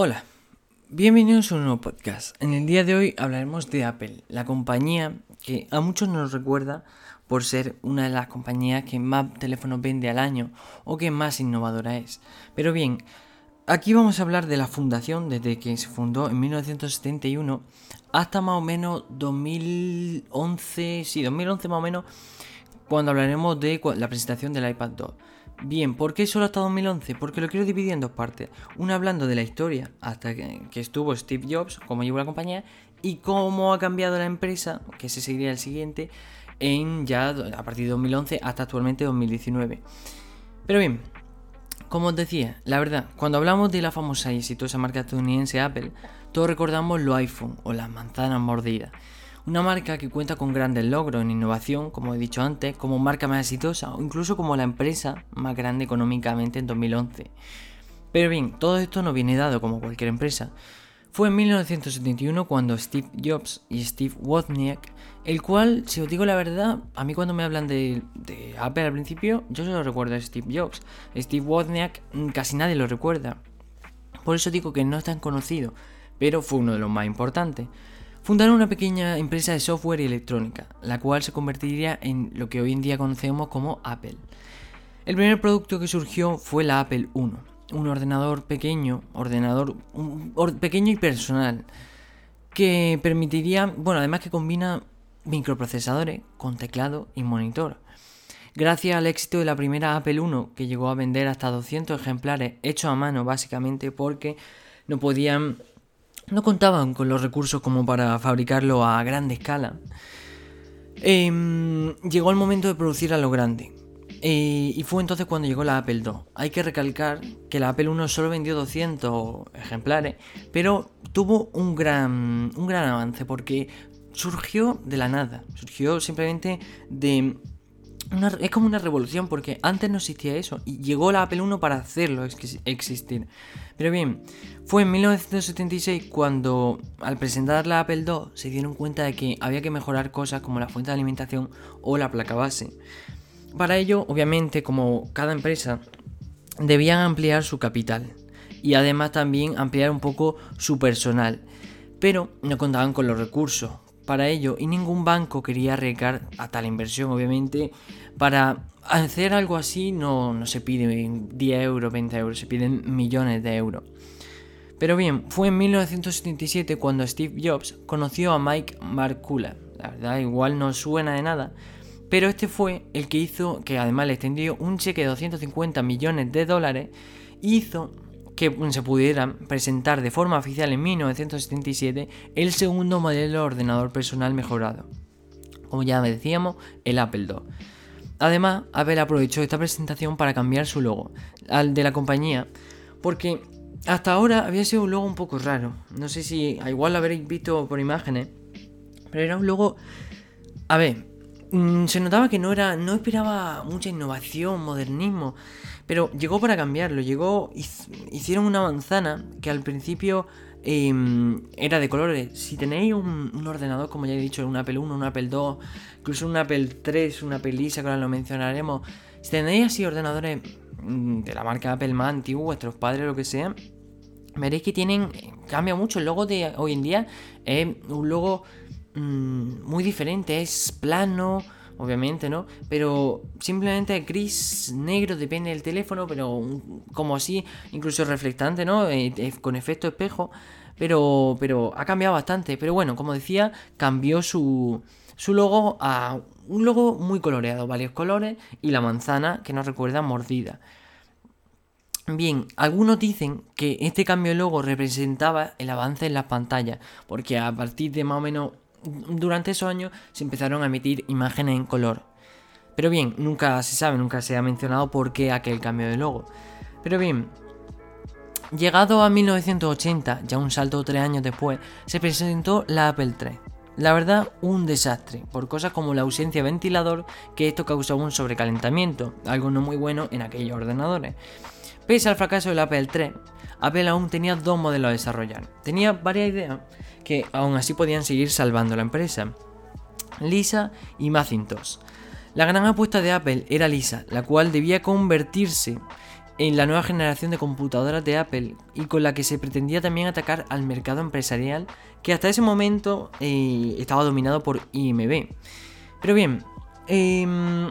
Hola, bienvenidos a un nuevo podcast. En el día de hoy hablaremos de Apple, la compañía que a muchos nos recuerda por ser una de las compañías que más teléfonos vende al año o que más innovadora es. Pero bien, aquí vamos a hablar de la fundación desde que se fundó en 1971 hasta más o menos 2011, sí, 2011 más o menos, cuando hablaremos de la presentación del iPad 2. Bien, ¿por qué solo hasta 2011? Porque lo quiero dividir en dos partes. Una hablando de la historia hasta que, estuvo Steve Jobs, cómo llevó la compañía, y cómo ha cambiado la empresa, que ese sería el siguiente, en ya a partir de 2011 hasta actualmente 2019. Pero bien, como os decía, la verdad, cuando hablamos de la famosa y exitosa marca estadounidense Apple, todos recordamos los iPhone o las manzanas mordidas. Una marca que cuenta con grandes logros en innovación, como he dicho antes, como marca más exitosa o incluso como la empresa más grande económicamente en 2011. Pero bien, todo esto no viene dado como cualquier empresa. Fue en 1971 cuando Steve Jobs y Steve Wozniak, el cual, si os digo la verdad, a mí cuando me hablan de, Apple al principio, yo solo recuerdo a Steve Jobs. Steve Wozniak mm, casi nadie lo recuerda. Por eso digo que no es tan conocido, pero fue uno de los más importantes. Fundaron una pequeña empresa de software y electrónica, la cual se convertiría en lo que hoy en día conocemos como Apple. El primer producto que surgió fue la Apple I, un ordenador pequeño, ordenador pequeño y personal, que permitiría, bueno, además que combina microprocesadores con teclado y monitor. Gracias al éxito de la primera Apple I, que llegó a vender hasta 200 ejemplares hechos a mano básicamente porque no podían no contaban con los recursos como para fabricarlo a grande escala. Em, llegó el momento de producir a lo grande. Eh, y fue entonces cuando llegó la Apple II. Hay que recalcar que la Apple I solo vendió 200 ejemplares, pero tuvo un gran, un gran avance porque surgió de la nada. Surgió simplemente de es como una revolución porque antes no existía eso y llegó la Apple I para hacerlo existir. Pero bien, fue en 1976 cuando al presentar la Apple II se dieron cuenta de que había que mejorar cosas como la fuente de alimentación o la placa base. Para ello, obviamente, como cada empresa, debían ampliar su capital y además también ampliar un poco su personal. Pero no contaban con los recursos, para ello y ningún banco quería arriesgar a tal inversión, obviamente. Para hacer algo así no, no se pide 10 euros, 20 euros, se piden millones de euros. Pero bien, fue en 1977 cuando Steve Jobs conoció a Mike Markula. La verdad, igual no suena de nada. Pero este fue el que hizo que además le extendió un cheque de 250 millones de dólares. Hizo que se pudiera presentar de forma oficial en 1977 el segundo modelo de ordenador personal mejorado, como ya decíamos, el Apple II. Además, Apple aprovechó esta presentación para cambiar su logo, al de la compañía, porque hasta ahora había sido un logo un poco raro. No sé si igual lo habréis visto por imágenes, pero era un logo... A ver, mm, se notaba que no era no esperaba mucha innovación, modernismo, pero llegó para cambiarlo, llegó, hicieron una manzana que al principio em, era de colores. Si tenéis un, ordenador, como ya he dicho, un Apple 1, un Apple 2, incluso un Apple 3, una Apple Lisa, que ahora lo mencionaremos, si tenéis así ordenadores mm, de la marca Apple más antiguos, vuestros padres, lo que sea, veréis que tienen, cambia mucho. El logo de hoy en día es un logo mm, muy diferente, es plano obviamente, ¿no? Pero simplemente gris, negro, depende del teléfono, pero como así, incluso reflectante, ¿no? Eh, eh, con efecto espejo, pero, pero ha cambiado bastante. Pero bueno, como decía, cambió su, su logo a un logo muy coloreado, varios colores, y la manzana que nos recuerda mordida. Bien, algunos dicen que este cambio de logo representaba el avance en las pantallas, porque a partir de más o menos durante esos años se empezaron a emitir imágenes en color. Pero bien, nunca se sabe, nunca se ha mencionado por qué aquel cambio de logo. Pero bien, llegado a 1980, ya un salto tres años después, se presentó la Apple III. La verdad, un desastre, por cosas como la ausencia de ventilador, que esto causaba un sobrecalentamiento, algo no muy bueno en aquellos ordenadores. Pese al fracaso del Apple III, Apple aún tenía dos modelos a desarrollar. Tenía varias ideas que aún así podían seguir salvando la empresa. Lisa y Macintosh. La gran apuesta de Apple era Lisa, la cual debía convertirse en la nueva generación de computadoras de Apple y con la que se pretendía también atacar al mercado empresarial que hasta ese momento eh, estaba dominado por IMB. Pero bien, em,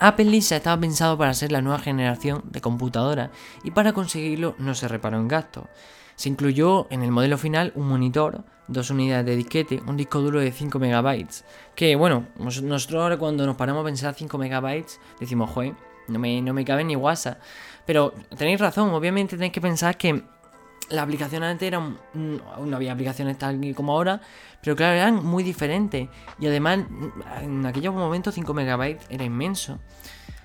Apple Lisa estaba pensado para ser la nueva generación de computadora y para conseguirlo no se reparó en gasto. Se incluyó en el modelo final un monitor, dos unidades de disquete, un disco duro de 5 MB. Que bueno, nosotros ahora cuando nos paramos a pensar 5 MB decimos, joder, no me, no me cabe ni WhatsApp. Pero tenéis razón, obviamente tenéis que pensar que la aplicación antes era. No había aplicaciones tal como ahora, pero claro, eran muy diferentes. Y además, en aquellos momentos 5 MB era inmenso.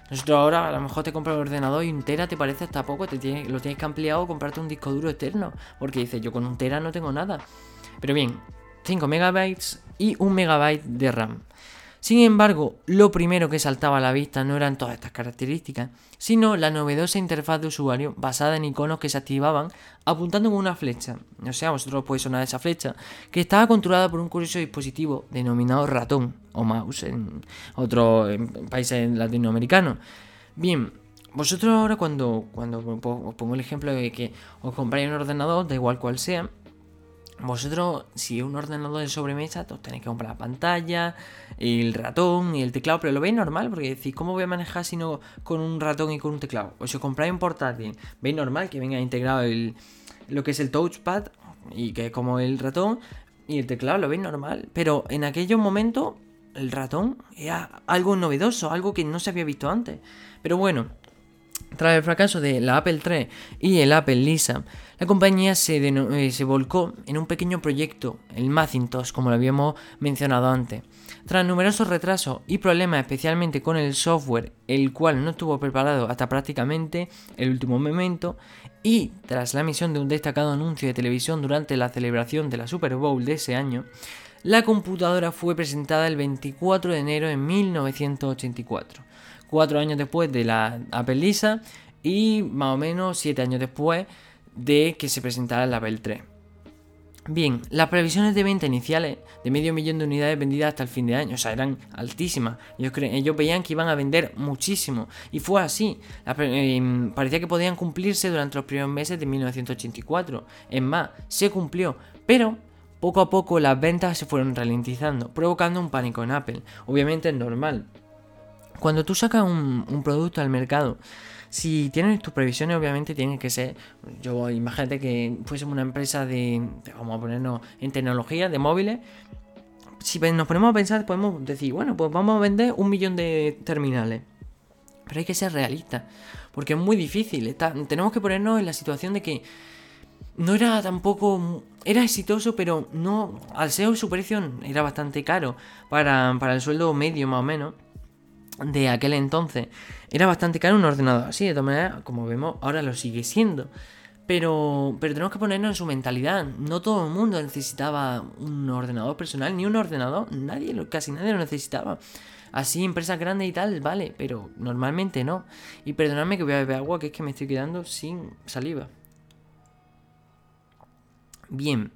Nosotros ahora a lo mejor te compras el ordenador y un tera te parece hasta poco, te lo tienes que ampliar o comprarte un disco duro externo. Porque dices, yo con un tera no tengo nada. Pero bien, 5 megabytes y 1 megabyte de RAM. Sin embargo, lo primero que saltaba a la vista no eran todas estas características, sino la novedosa interfaz de usuario basada en iconos que se activaban apuntando con una flecha, o sea, vosotros podéis sonar esa flecha, que estaba controlada por un curioso dispositivo denominado ratón o mouse en otros países latinoamericanos. Bien, vosotros ahora cuando, cuando os pongo el ejemplo de que os compráis un ordenador, da igual cual sea, vosotros, si es un ordenador de sobremesa, os tenéis que comprar la pantalla, el ratón y el teclado, pero lo veis normal, porque decís, ¿cómo voy a manejar si no con un ratón y con un teclado? O si os compráis un portátil, veis normal que venga integrado el, lo que es el touchpad, y que es como el ratón, y el teclado lo veis normal, pero en aquellos momentos el ratón era algo novedoso, algo que no se había visto antes. Pero bueno, tras el fracaso de la Apple III y el Apple Lisa, la compañía eh, se, volcó en un pequeño proyecto, el Macintosh, como lo habíamos mencionado antes. Tras numerosos retrasos y problemas especialmente con el software, el cual no estuvo preparado hasta prácticamente el último momento, y tras la emisión de un destacado anuncio de televisión durante la celebración de la Super Bowl de ese año, la computadora fue presentada el 24 de enero de 1984, cuatro años después de la Apple Lisa y más o menos siete años después de que se presentara la Apple 3. Bien, las previsiones de venta iniciales de medio millón de unidades vendidas hasta el fin de año, o sea, eran altísimas. Ellos, veían que iban a vender muchísimo. Y fue así. Em, parecía que podían cumplirse durante los primeros meses de 1984. Es más, se cumplió. Pero poco a poco las ventas se fueron ralentizando, provocando un pánico en Apple. Obviamente es normal. Cuando tú sacas un producto al mercado si tienes tus previsiones, obviamente tienen que ser. Yo imagínate que fuésemos una empresa de. Vamos a ponernos en tecnología, de móviles. Si nos ponemos a pensar, podemos decir, bueno, pues vamos a vender un millón de terminales. Pero hay que ser realistas. Porque es muy difícil. tenemos que ponernos en la situación de que no era tampoco. Era exitoso, pero no. Al ser su precio era bastante caro para, para el sueldo medio, más o menos de aquel entonces. Era bastante caro un ordenador así, de todas maneras, como vemos, ahora lo sigue siendo. Pero, pero tenemos que ponernos en su mentalidad. No todo el mundo necesitaba un ordenador personal, ni un ordenador. Nadie, casi nadie lo necesitaba. Así, empresas grandes y tal, vale, pero normalmente no. Y perdonadme que voy a beber agua, que es que me estoy quedando sin saliva. Bien.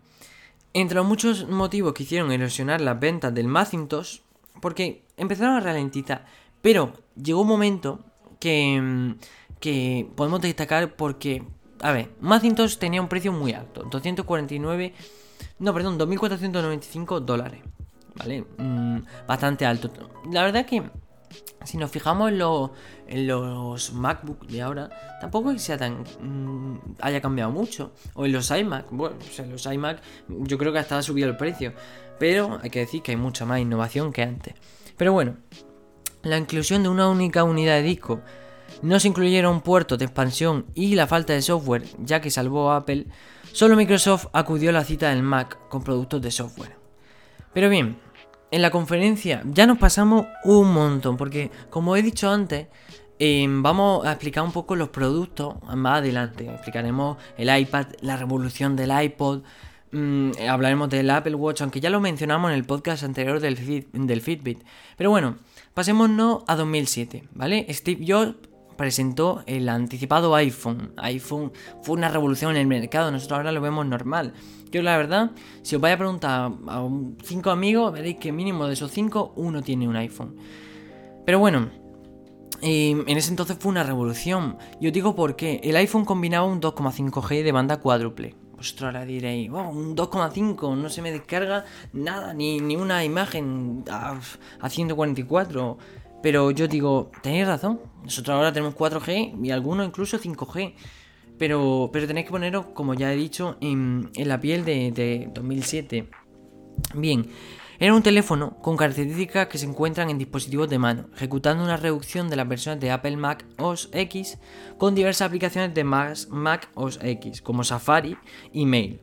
Entre los muchos motivos que hicieron erosionar las ventas del Macintosh, porque empezaron a ralentizar. Pero llegó un momento que, mm, que podemos destacar porque, a ver, Macintosh tenía un precio muy alto, 249, no, perdón, 2.495 dólares, ¿vale? Mm, bastante alto. La verdad que si nos fijamos en, en los MacBook de ahora, tampoco es que sea tan mm, haya cambiado mucho. O en los iMac, bueno, o sea, los iMac yo creo que hasta ha subido el precio. Pero hay que decir que hay mucha más innovación que antes. Pero bueno, la inclusión de una única unidad de disco, no se incluyeron puertos de expansión y la falta de software, ya que salvó a Apple, solo Microsoft acudió a la cita del Mac con productos de software. Pero bien, en la conferencia ya nos pasamos un montón, porque como he dicho antes, em, vamos a explicar un poco los productos más adelante. Explicaremos el iPad, la revolución del iPod, mm, hablaremos del Apple Watch, aunque ya lo mencionamos en el podcast anterior del, del Fitbit. Pero bueno, Pasémonos a 2007, ¿vale? Steve Jobs presentó el anticipado iPhone. iPhone fue una revolución en el mercado, nosotros ahora lo vemos normal. Yo la verdad, si os vais a preguntar a cinco amigos, veréis que mínimo de esos cinco, uno tiene un iPhone. Pero bueno, en ese entonces fue una revolución. Yo digo por qué. El iPhone combinaba un 2,5G de banda cuádruple. Vosotros ahora diréis, un 2,5, no se me descarga nada, ni, ni una imagen a, a 144. Pero yo digo, tenéis razón. Nosotros ahora tenemos 4G y algunos incluso 5G. Pero, pero tenéis que poneros, como ya he dicho, en, la piel de, de 2007. Bien, era un teléfono con características que se encuentran en dispositivos de mano, ejecutando una reducción de las versiones de Apple Mac OS X con diversas aplicaciones de Mac OS X, como Safari y Mail.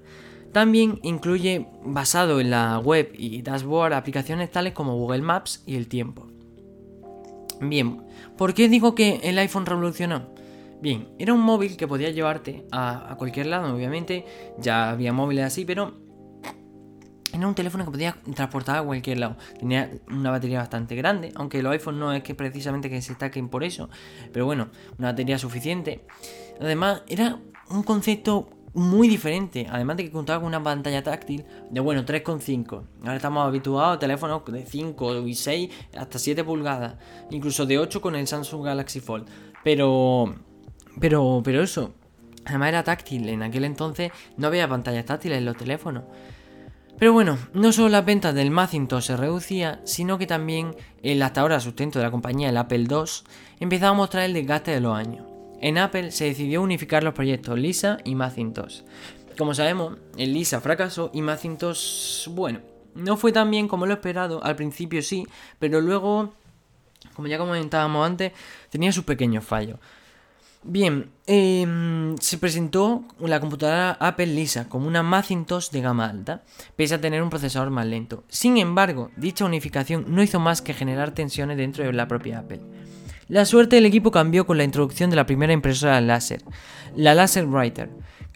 También incluye, basado en la web y dashboard, aplicaciones tales como Google Maps y el tiempo. Bien, ¿por qué digo que el iPhone revolucionó? Bien, era un móvil que podía llevarte a, cualquier lado, obviamente, ya había móviles así, pero era un teléfono que podía transportar a cualquier lado. Tenía una batería bastante grande, aunque los iPhones no es que precisamente que se destaquen por eso, pero bueno, una batería suficiente. Además, era un concepto muy diferente, además de que contaba con una pantalla táctil de bueno 3,5. Ahora estamos habituados a teléfonos de 5 y 6 hasta 7 pulgadas, incluso de 8 con el Samsung Galaxy Fold. Pero pero pero eso, además era táctil, en aquel entonces no había pantallas táctiles en los teléfonos. Pero bueno, no solo las ventas del Macintosh se reducía, sino que también el hasta ahora sustento de la compañía, el Apple II, empezaba a mostrar el desgaste de los años. En Apple se decidió unificar los proyectos Lisa y Macintosh. Como sabemos, el Lisa fracasó y Macintosh, bueno, no fue tan bien como lo esperado, al principio sí, pero luego, como ya comentábamos antes, tenía sus pequeños fallos. Bien, em, se presentó la computadora Apple Lisa como una Macintosh de gama alta, pese a tener un procesador más lento. Sin embargo, dicha unificación no hizo más que generar tensiones dentro de la propia Apple. La suerte del equipo cambió con la introducción de la primera impresora láser, la Laser Writer,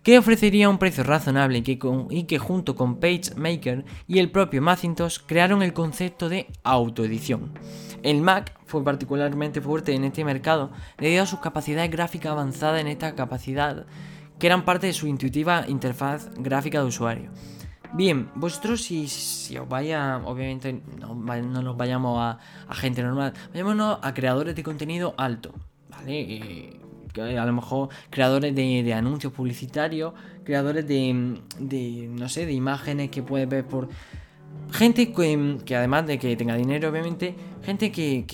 que ofrecería un precio razonable y que, junto con PageMaker y el propio Macintosh crearon el concepto de autoedición. El Mac fue particularmente fuerte en este mercado debido a sus capacidades gráficas avanzadas en esta capacidad, que eran parte de su intuitiva interfaz gráfica de usuario. Bien, vosotros si, si os vaya, obviamente no, nos vayamos a, gente normal, vayámonos a creadores de contenido alto, ¿vale? Eh, a lo mejor creadores de, anuncios publicitarios, creadores de, no sé, de imágenes que puedes ver por Gente que, además de que tenga dinero, obviamente, gente que,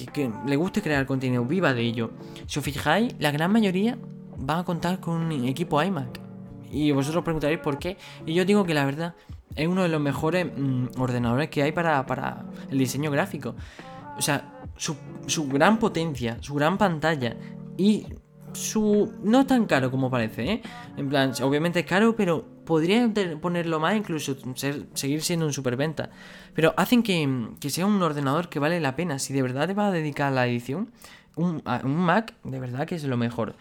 le guste crear contenido, viva de ello. Si os fijáis, la gran mayoría van a contar con un equipo iMac. Y vosotros preguntaréis por qué. Y yo digo que la verdad es uno de los mejores mm, ordenadores que hay para, el diseño gráfico. O sea, su gran potencia, su gran pantalla y su... no es tan caro como parece, ¿eh? En plan, obviamente es caro, pero podría ponerlo más, incluso seguir siendo un superventa. Pero hacen que, sea un ordenador que vale la pena. Si de verdad te vas a dedicar a la edición, un, un Mac de verdad que es lo mejor.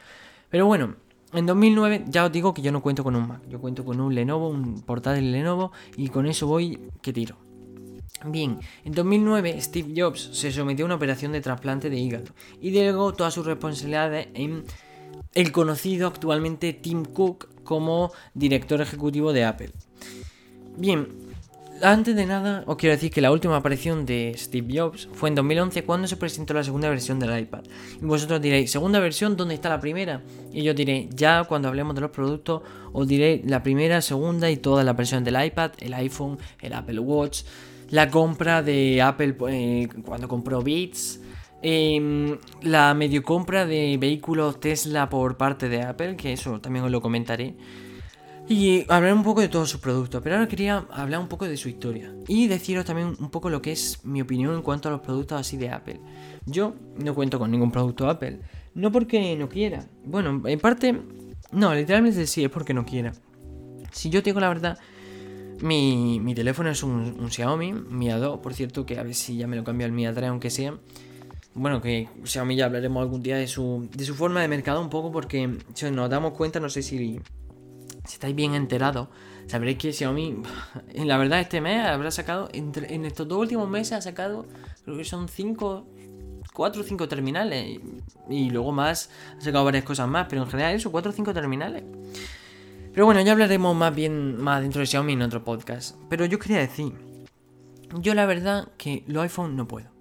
Pero bueno, en 2009 ya os digo que yo no cuento con un Mac. Yo cuento con un Lenovo, un portátil Lenovo, y con eso voy que tiro. Bien, en 2009 Steve Jobs se sometió a una operación de trasplante de hígado y delegó todas sus responsabilidades en el conocido actualmente Tim Cook como director ejecutivo de Apple. Bien, antes de nada os quiero decir que la última aparición de Steve Jobs fue en 2011 cuando se presentó la segunda versión del iPad. Y vosotros diréis, ¿segunda versión? ¿Dónde está la primera? Y yo diré, ya cuando hablemos de los productos, os diré la primera, segunda y todas las versiones del iPad, el iPhone, el Apple Watch la compra de Apple eh, cuando compró Beats, em, la medio compra de vehículos Tesla por parte de Apple, que eso también os lo comentaré. Y hablar un poco de todos sus productos, pero ahora quería hablar un poco de su historia y deciros también un poco lo que es mi opinión en cuanto a los productos así de Apple. Yo no cuento con ningún producto Apple, no porque no quiera. Bueno, en parte, no, literalmente sí, es porque no quiera. Si yo tengo la verdad, mi, teléfono es un, Xiaomi, Mi A2, por cierto, que a ver si ya me lo cambio al Mi A3, aunque sea. Bueno, que Xiaomi ya hablaremos algún día de su, de su forma de mercado un poco, porque si nos damos cuenta, no sé si, si estáis bien enterados, sabréis que Xiaomi, en la verdad, este mes habrá sacado, entre, en estos dos últimos meses ha sacado, creo que son 5, 4 o 5 terminales. Y, luego más, ha sacado varias cosas más, pero en general eso, 4 o 5 terminales. Pero bueno, ya hablaremos más bien más dentro de Xiaomi en otro podcast. Pero yo quería decir, yo la verdad que los iPhone no puedo.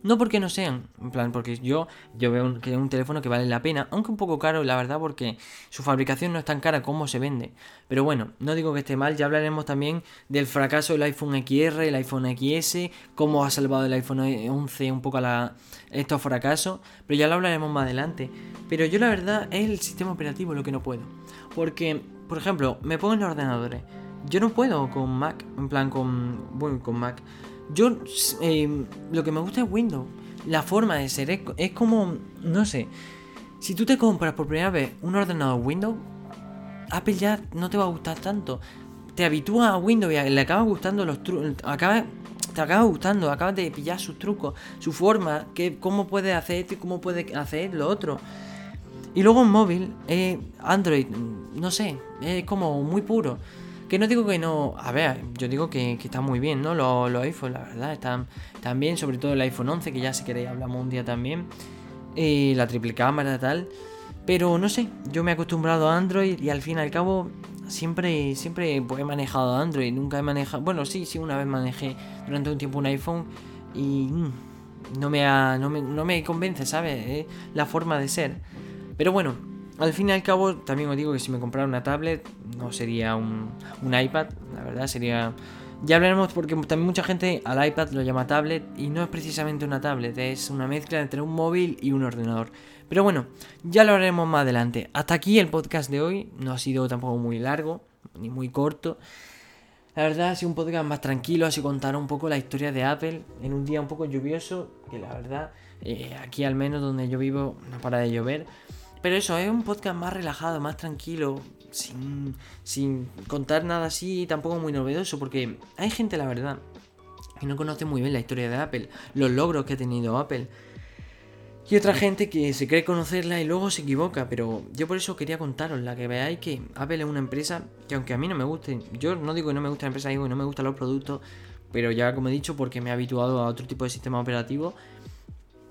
No porque no sean, en plan, porque yo, yo veo que es un teléfono que vale la pena, aunque un poco caro, la verdad, porque su fabricación no es tan cara como se vende. Pero bueno, no digo que esté mal, ya hablaremos también del fracaso del iPhone XR, el iPhone XS, cómo ha salvado el iPhone 11 un poco estos fracasos, pero ya lo hablaremos más adelante. Pero yo la verdad es el sistema operativo lo que no puedo. Porque, por ejemplo, me pongo en los ordenadores. Yo no puedo con Mac, en plan con, bueno, con Mac. Yo eh, lo que me gusta es Windows. La forma de ser es, como, no sé, si tú te compras por primera vez un ordenador Windows, Apple ya no te va a gustar tanto. Te habitúas a Windows y le acaba gustando los trucos. Te acaba gustando, acabas de pillar sus trucos, su forma, que, cómo puede hacer esto y cómo puede hacer lo otro. Y luego en móvil, eh, Android, no sé, es como muy puro. Que no digo que no. A ver, yo digo que, está muy bien, ¿no? Los, los iPhones, la verdad, están, están, bien. Sobre todo el iPhone 11, que ya si queréis hablamos un día también. Y la triple cámara tal. Pero no sé, yo me he acostumbrado a Android y al fin y al cabo siempre, siempre he manejado Android. Nunca he manejado. Bueno, sí, sí, una vez manejé durante un tiempo un iPhone y mm, no, me no, me, no me convence, ¿sabes? la forma de ser. Pero bueno, al fin y al cabo, también os digo que si me comprara una tablet, no sería un, iPad, la verdad, sería... Ya hablaremos porque también mucha gente al iPad lo llama tablet y no es precisamente una tablet, es una mezcla entre un móvil y un ordenador. Pero bueno, ya lo haremos más adelante. Hasta aquí el podcast de hoy, no ha sido tampoco muy largo, ni muy corto. La verdad ha sido un podcast más tranquilo, así contar un poco la historia de Apple en un día un poco lluvioso, que la verdad, eh, aquí al menos donde yo vivo no para de llover. Pero eso, es un podcast más relajado, más tranquilo, sin, contar nada así, tampoco muy novedoso, porque hay gente, la verdad, que no conoce muy bien la historia de Apple, los logros que ha tenido Apple. Y otra gente que se cree conocerla y luego se equivoca, pero yo por eso quería contaros, la que veáis que Apple es una empresa que aunque a mí no me guste, yo no digo que no me gusta la empresa, digo que no me gustan los productos, pero ya como he dicho, porque me he habituado a otro tipo de sistema operativo,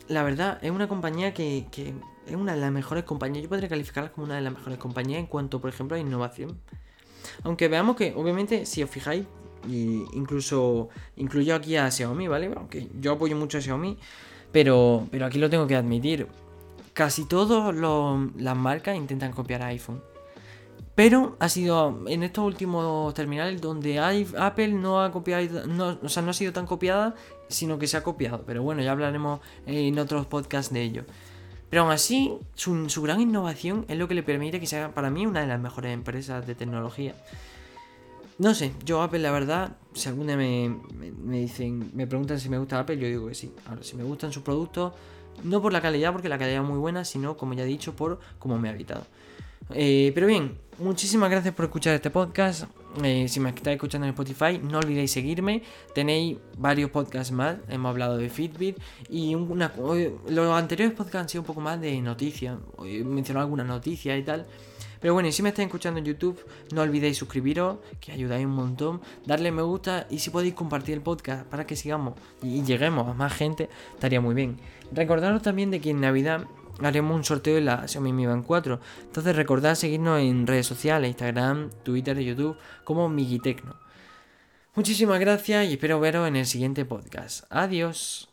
la verdad es una compañía que, que es una de las mejores compañías. Yo podría calificarla como una de las mejores compañías en cuanto, por ejemplo, a innovación. Aunque veamos que, obviamente, si os fijáis, incluso incluyo aquí a Xiaomi, ¿vale? Aunque yo apoyo mucho a Xiaomi, pero, pero aquí lo tengo que admitir. Casi todas las marcas intentan copiar a iPhone. Pero ha sido en estos últimos terminales donde Apple no ha copiado, o sea, no ha sido tan copiada, sino que se ha copiado. Pero bueno, ya hablaremos en otros podcasts de ello. Pero aún así, su, gran innovación es lo que le permite que sea para mí una de las mejores empresas de tecnología. No sé, yo Apple la verdad, si alguna me, me, dicen, me preguntan si me gusta Apple, yo digo que sí. Ahora, si me gustan sus productos, no por la calidad, porque la calidad es muy buena, sino como ya he dicho, por cómo me ha habitado. Eh, pero bien, muchísimas gracias por escuchar este podcast. Eh, si me estáis escuchando en Spotify, no olvidéis seguirme. Tenéis varios podcasts más. Hemos hablado de Fitbit. Y una, los anteriores podcasts han sido un poco más de noticias. He mencionado algunas noticias y tal. Pero bueno, y si me estáis escuchando en YouTube, no olvidéis suscribiros, que ayudáis un montón. Darle me gusta y si podéis compartir el podcast para que sigamos y lleguemos a más gente, estaría muy bien. Recordaros también de que en Navidad haremos un sorteo de la Xiaomi Mi Band 4. Entonces recordad seguirnos en redes sociales, Instagram, Twitter y YouTube como Migitecno. Muchísimas gracias y espero veros en el siguiente podcast. Adiós.